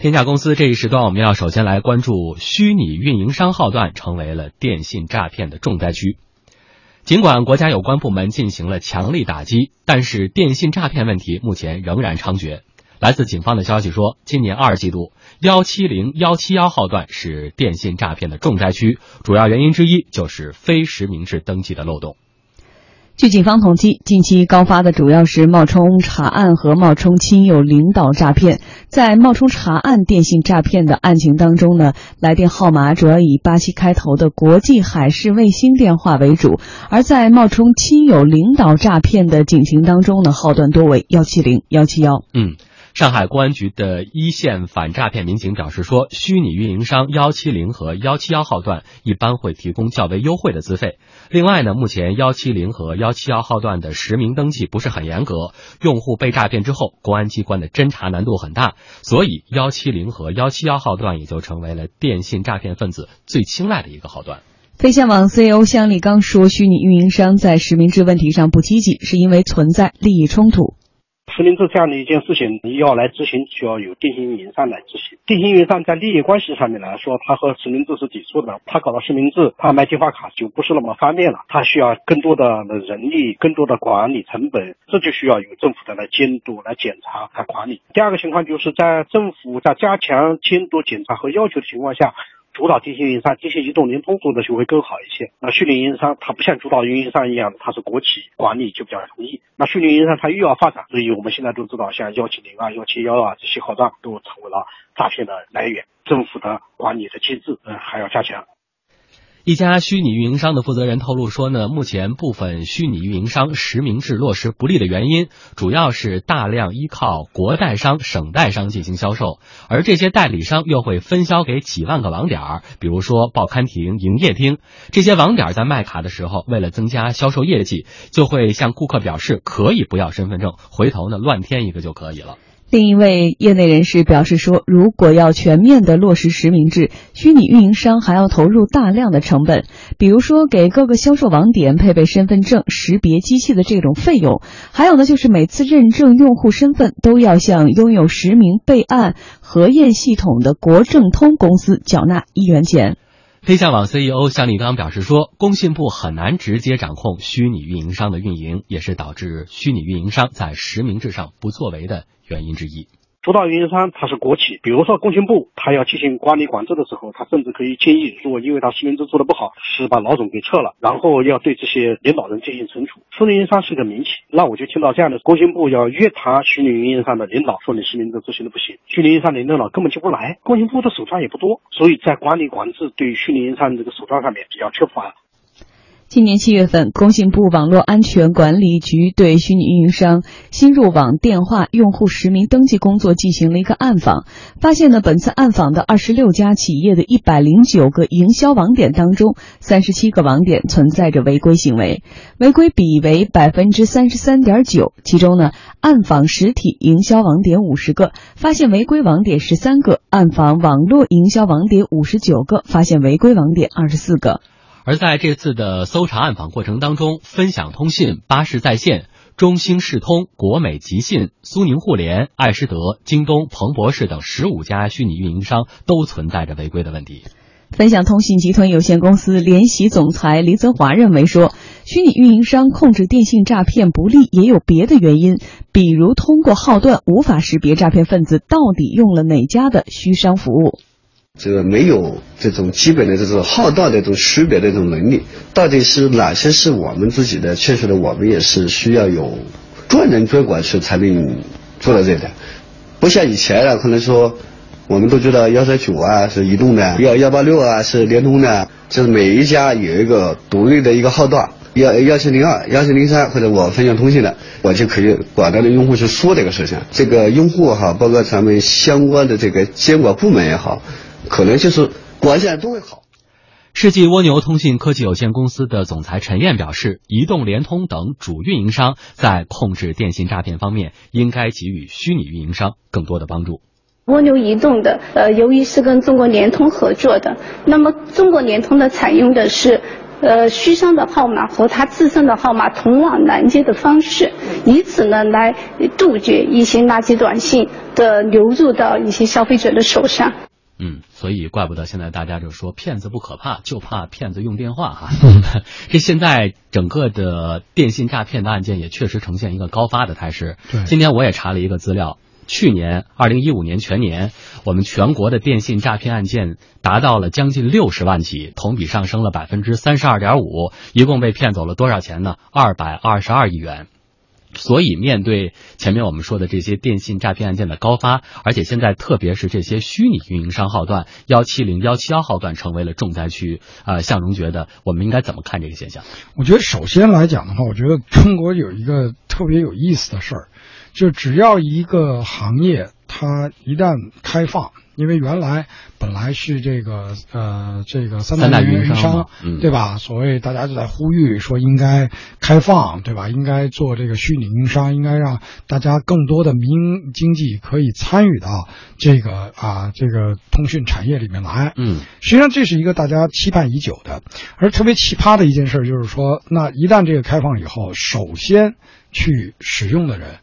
天下公司这一时段，我们要首先来关注虚拟运营商号段成为了电信诈骗的重灾区。尽管国家有关部门进行了强力打击，但是电信诈骗问题目前仍然猖獗。来自警方的消息说，今年二季度幺七零幺七幺号段是电信诈骗的重灾区，主要原因之一就是非实名制登记的漏洞。据警方统计，近期高发的主要是冒充查案和冒充亲友领导诈骗。在冒充查案电信诈骗的案情当中呢，来电号码主要以八七开头的国际海事卫星电话为主；而在冒充亲友领导诈骗的警情当中呢，号段多为幺七零幺七幺。嗯。上海公安局的一线反诈骗民警表示说，虚拟运营商幺七零和幺七幺号段一般会提供较为优惠的资费。另外呢，目前幺七零和幺七幺号段的实名登记不是很严格，用户被诈骗之后，公安机关的侦查难度很大，所以幺七零和幺七幺号段也就成为了电信诈骗分子最青睐的一个号段。飞象网 CEO 向立刚说，虚拟运营商在实名制问题上不积极，是因为存在利益冲突。实名制这样的一件事情，你要来执行，需要有电信运营商来执行。电信运营商在利益关系上面来说，他和实名制是抵触的。他搞到实名制，他卖电话卡就不是那么方便了。他需要更多的人力，更多的管理成本，这就需要由政府的来监督、来检查、来管理。第二个情况就是在政府在加强监督、检查和要求的情况下。主导电信运营商、电信移动、联通做的就会更好一些。那虚拟运营商它不像主导运营商一样，它是国企管理就比较容易。那虚拟运营商它又要发展，所以我们现在都知道，像幺七零啊、幺七幺啊这些号段都成为了诈骗的来源。政府的管理的机制，嗯，还要加强。一家虚拟运营商的负责人透露说呢，目前部分虚拟运营商实名制落实不利的原因，主要是大量依靠国代商、省代商进行销售，而这些代理商又会分销给几万个网点儿，比如说报刊亭、营业厅。这些网点在卖卡的时候，为了增加销售业绩，就会向顾客表示可以不要身份证，回头呢乱添一个就可以了。另一位业内人士表示说，如果要全面的落实实名制，虚拟运营商还要投入大量的成本，比如说给各个销售网点配备身份证识别机器的这种费用，还有呢就是每次认证用户身份都要向拥有实名备案核验系统的国证通公司缴纳一元钱。天下网 CEO 向立刚表示说，工信部很难直接掌控虚拟运营商的运营，也是导致虚拟运营商在实名制上不作为的。原因之一，主导运营商它是国企，比如说工信部，它要进行管理管制的时候，它甚至可以建议，如果因为它实名制做的不好，是把老总给撤了，然后要对这些领导人进行惩处。虚拟运营商是个民企，那我就听到这样的，工信部要约谈虚拟运营商的领导，说你实名制执行的不行，虚拟运营商的领导根本就不来，工信部的手段也不多，所以在管理管制对虚拟运营商这个手段上面比较缺乏。今年七月份，工信部网络安全管理局对虚拟运营商新入网电话用户实名登记工作进行了一个暗访，发现呢，本次暗访的二十六家企业的一百零九个营销网点当中，三十七个网点存在着违规行为，违规比为百分之三十三点九。其中呢，暗访实体营销网点五十个，发现违规网点十三个；暗访网络营销网点五十九个，发现违规网点二十四个。而在这次的搜查暗访过程当中，分享通信、巴士在线、中兴视通、国美集信、苏宁互联、爱施德、京东、彭博士等十五家虚拟运营商都存在着违规的问题。分享通信集团有限公司联席总裁黎泽华认为说，虚拟运营商控制电信诈骗不利也有别的原因，比如通过号段无法识别诈骗分子到底用了哪家的虚商服务。这个没有这种基本的这种号道的这种识别的这种能力，到底是哪些是我们自己的？确实的，我们也是需要有专人专管去才能做到这点。不像以前啊，可能说我们都知道幺三九啊是移动的，幺幺八六啊是联通的，就是每一家有一个独立的一个号段，幺幺七零二、幺七零三或者我分享通信的，我就可以管他的用户去说这个事情。这个用户哈，包括咱们相关的这个监管部门也好。可能就是关键都会好。世纪蜗牛通信科技有限公司的总裁陈燕表示，移动、联通等主运营商在控制电信诈骗方面，应该给予虚拟运营商更多的帮助。蜗牛移动的，呃，由于是跟中国联通合作的，那么中国联通的采用的是呃虚商的号码和他自身的号码同网拦截的方式，以此呢来杜绝一些垃圾短信的流入到一些消费者的手上。嗯，所以怪不得现在大家就说骗子不可怕，就怕骗子用电话哈。这现在整个的电信诈骗的案件也确实呈现一个高发的态势。对，今天我也查了一个资料，去年二零一五年全年，我们全国的电信诈骗案件达到了将近六十万起，同比上升了百分之三十二点五，一共被骗走了多少钱呢？二百二十二亿元。所以，面对前面我们说的这些电信诈骗案件的高发，而且现在特别是这些虚拟运营商号段，幺七零、幺七幺号段成为了重灾区。呃，向荣觉得我们应该怎么看这个现象？我觉得首先来讲的话，我觉得中国有一个特别有意思的事儿，就只要一个行业它一旦开放。因为原来本来是这个呃这个三大运营商，对吧？所谓大家就在呼吁说应该开放，对吧？应该做这个虚拟运营商，应该让大家更多的民营经济可以参与到这个啊这个通讯产业里面来。嗯，实际上这是一个大家期盼已久的，而特别奇葩的一件事就是说，那一旦这个开放以后，首先去使用的人，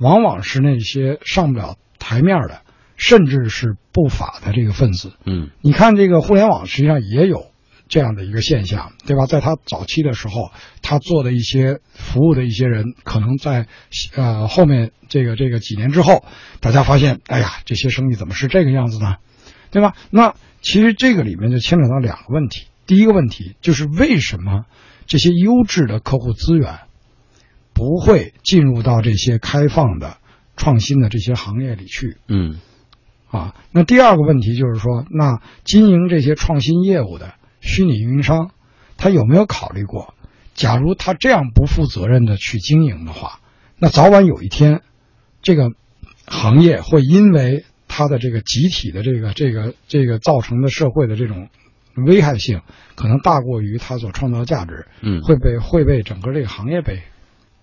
往往是那些上不了台面的。甚至是不法的这个分子，嗯，你看这个互联网实际上也有这样的一个现象，对吧？在他早期的时候，他做的一些服务的一些人，可能在呃后面这个这个几年之后，大家发现，哎呀，这些生意怎么是这个样子呢？对吧？那其实这个里面就牵扯到两个问题，第一个问题就是为什么这些优质的客户资源不会进入到这些开放的创新的这些行业里去？嗯。啊，那第二个问题就是说，那经营这些创新业务的虚拟运营商，他有没有考虑过，假如他这样不负责任的去经营的话，那早晚有一天，这个行业会因为他的这个集体的这个这个这个造成的社会的这种危害性，可能大过于它所创造的价值，嗯，会被会被整个这个行业被。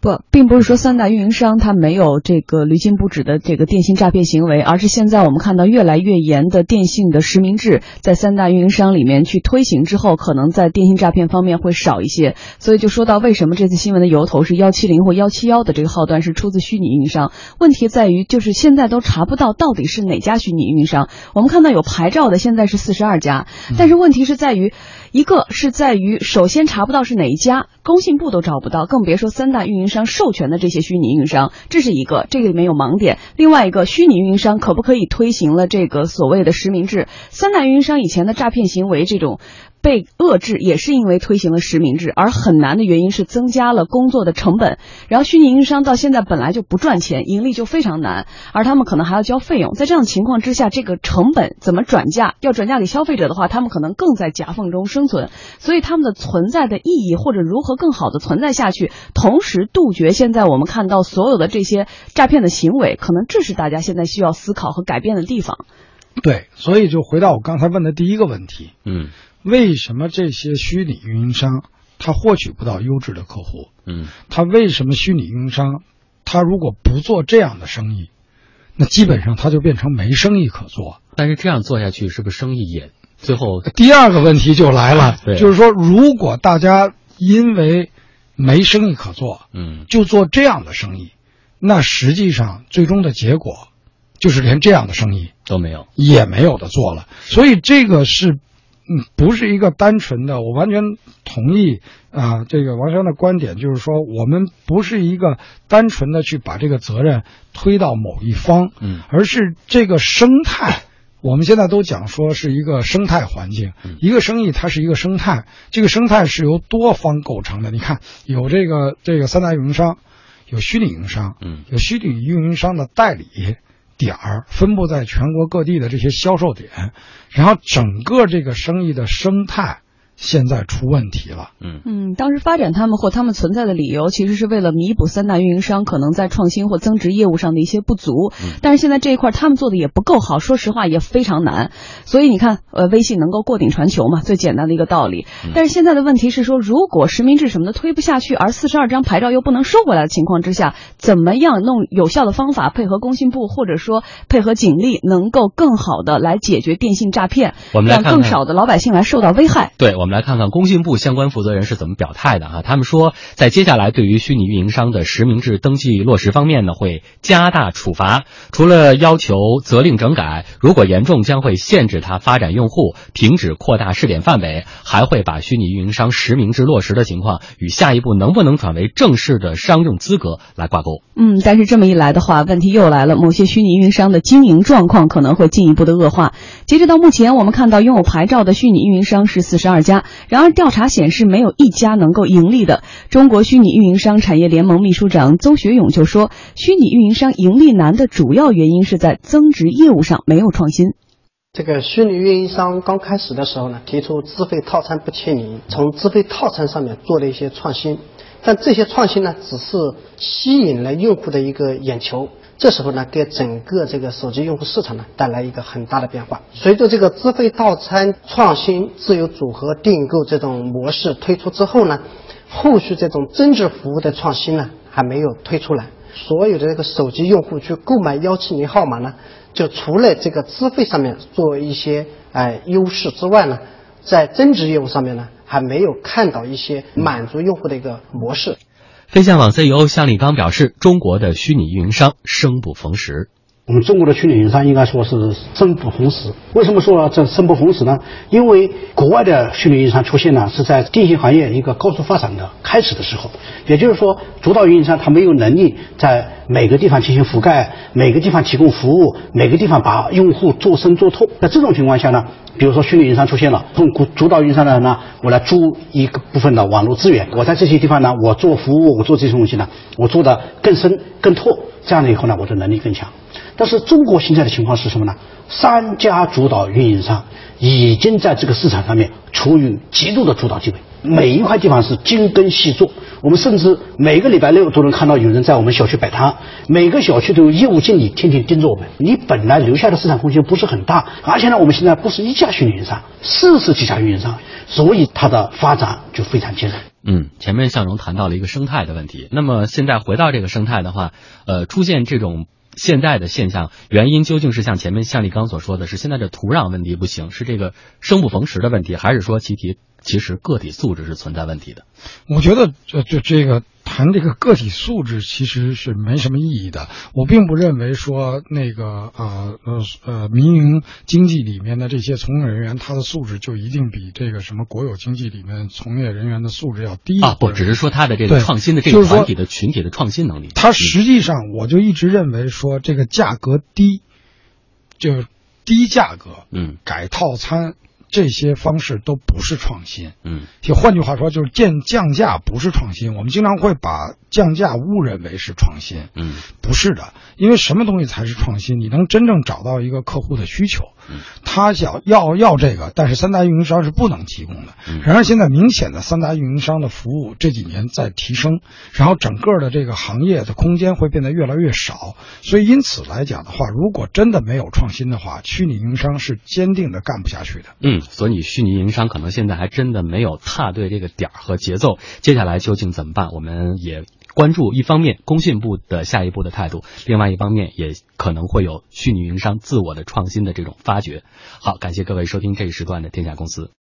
不，并不是说三大运营商它没有这个屡禁不止的这个电信诈骗行为，而是现在我们看到越来越严的电信的实名制在三大运营商里面去推行之后，可能在电信诈骗方面会少一些。所以就说到为什么这次新闻的由头是幺七零或幺七幺的这个号段是出自虚拟运营商，问题在于就是现在都查不到到底是哪家虚拟运营商。我们看到有牌照的现在是四十二家，但是问题是在于。一个是在于，首先查不到是哪一家，工信部都找不到，更别说三大运营商授权的这些虚拟运营商，这是一个，这个里面有盲点。另外一个，虚拟运营商可不可以推行了这个所谓的实名制？三大运营商以前的诈骗行为这种。被遏制也是因为推行了实名制，而很难的原因是增加了工作的成本。然后虚拟运营商到现在本来就不赚钱，盈利就非常难，而他们可能还要交费用。在这样的情况之下，这个成本怎么转嫁？要转嫁给消费者的话，他们可能更在夹缝中生存。所以他们的存在的意义，或者如何更好的存在下去，同时杜绝现在我们看到所有的这些诈骗的行为，可能这是大家现在需要思考和改变的地方。对，所以就回到我刚才问的第一个问题，嗯。为什么这些虚拟运营商他获取不到优质的客户？嗯，他为什么虚拟运营商他如果不做这样的生意，那基本上他就变成没生意可做。但是这样做下去，是不是生意也最后？第二个问题就来了，就是说，如果大家因为没生意可做，嗯，就做这样的生意，那实际上最终的结果就是连这样的生意都没有，也没有的做了。所以这个是。嗯，不是一个单纯的，我完全同意啊，这个王生的观点，就是说，我们不是一个单纯的去把这个责任推到某一方，嗯，而是这个生态，我们现在都讲说是一个生态环境，一个生意它是一个生态，这个生态是由多方构成的。你看，有这个这个三大运营商，有虚拟运营商，嗯，有虚拟运营商的代理。点儿分布在全国各地的这些销售点，然后整个这个生意的生态。现在出问题了，嗯嗯，当时发展他们或他们存在的理由，其实是为了弥补三大运营商可能在创新或增值业务上的一些不足。但是现在这一块他们做的也不够好，说实话也非常难。所以你看，呃，微信能够过顶传球嘛，最简单的一个道理。但是现在的问题是说，如果实名制什么的推不下去，而四十二张牌照又不能收回来的情况之下，怎么样弄有效的方法，配合工信部或者说配合警力，能够更好的来解决电信诈骗，让更少的老百姓来受到危害？对我。我们来看看工信部相关负责人是怎么表态的啊？他们说，在接下来对于虚拟运营商的实名制登记落实方面呢，会加大处罚，除了要求责令整改，如果严重将会限制它发展用户，停止扩大试点范围，还会把虚拟运营商实名制落实的情况与下一步能不能转为正式的商用资格来挂钩。嗯，但是这么一来的话，问题又来了，某些虚拟运营商的经营状况可能会进一步的恶化。截止到目前，我们看到拥有牌照的虚拟运营商是四十二家，然而调查显示没有一家能够盈利的。中国虚拟运营商产业联盟秘书长邹学勇就说，虚拟运营商盈利难的主要原因是在增值业务上没有创新。这个虚拟运营商刚开始的时候呢，提出资费套餐不牵连，从资费套餐上面做了一些创新，但这些创新呢，只是吸引了用户的一个眼球。这时候呢，给整个这个手机用户市场呢带来一个很大的变化。随着这个资费套餐创新、自由组合订购这种模式推出之后呢，后续这种增值服务的创新呢还没有推出来。所有的这个手机用户去购买幺七零号码呢，就除了这个资费上面做一些哎优势之外呢，在增值业务上面呢，还没有看到一些满足用户的一个模式。飞象网 CEO 向立刚表示，中国的虚拟运营商生不逢时。我们中国的虚拟运营商应该说是生不逢时。为什么说这生不逢时呢？因为国外的虚拟运营商出现呢，是在电信行业一个高速发展的开始的时候。也就是说，主导运营商他没有能力在每个地方进行覆盖，每个地方提供服务，每个地方把用户做深做透。在这种情况下呢，比如说虚拟运营商出现了，从主导运营商的呢，我来租一个部分的网络资源，我在这些地方呢，我做服务，我做这些东西呢，我做的更深更拓，这样了以后呢，我的能力更强。但是中国现在的情况是什么呢？三家主导运营商已经在这个市场上面处于极度的主导地位，每一块地方是精耕细作。我们甚至每个礼拜六都能看到有人在我们小区摆摊，每个小区都有业务经理天天盯着我们。你本来留下的市场空间不是很大，而且呢，我们现在不是一家训练营商，四十几家运营商，所以它的发展就非常艰难。嗯，前面向荣谈到了一个生态的问题，那么现在回到这个生态的话，呃，出现这种。现在的现象原因究竟是像前面向立刚所说的是现在的土壤问题不行，是这个生不逢时的问题，还是说其其其实个体素质是存在问题的？我觉得这这这个。谈这个个体素质其实是没什么意义的。我并不认为说那个呃呃呃民营经济里面的这些从业人员，他的素质就一定比这个什么国有经济里面从业人员的素质要低啊。不，只是说他的这个创新的这个团体的群体的创新能力。他实际上，我就一直认为说这个价格低，就低价格，嗯，改套餐。这些方式都不是创新，嗯，就换句话说，就是降降价不是创新。我们经常会把降价误认为是创新，嗯，不是的。因为什么东西才是创新？你能真正找到一个客户的需求，嗯，他想要要这个，但是三大运营商是不能提供的。然而现在明显的三大运营商的服务这几年在提升，然后整个的这个行业的空间会变得越来越少。所以因此来讲的话，如果真的没有创新的话，虚拟运营商是坚定的干不下去的。嗯。所以虚拟运营商可能现在还真的没有踏对这个点儿和节奏，接下来究竟怎么办？我们也关注一方面工信部的下一步的态度，另外一方面也可能会有虚拟运营商自我的创新的这种发掘。好，感谢各位收听这一时段的天下公司。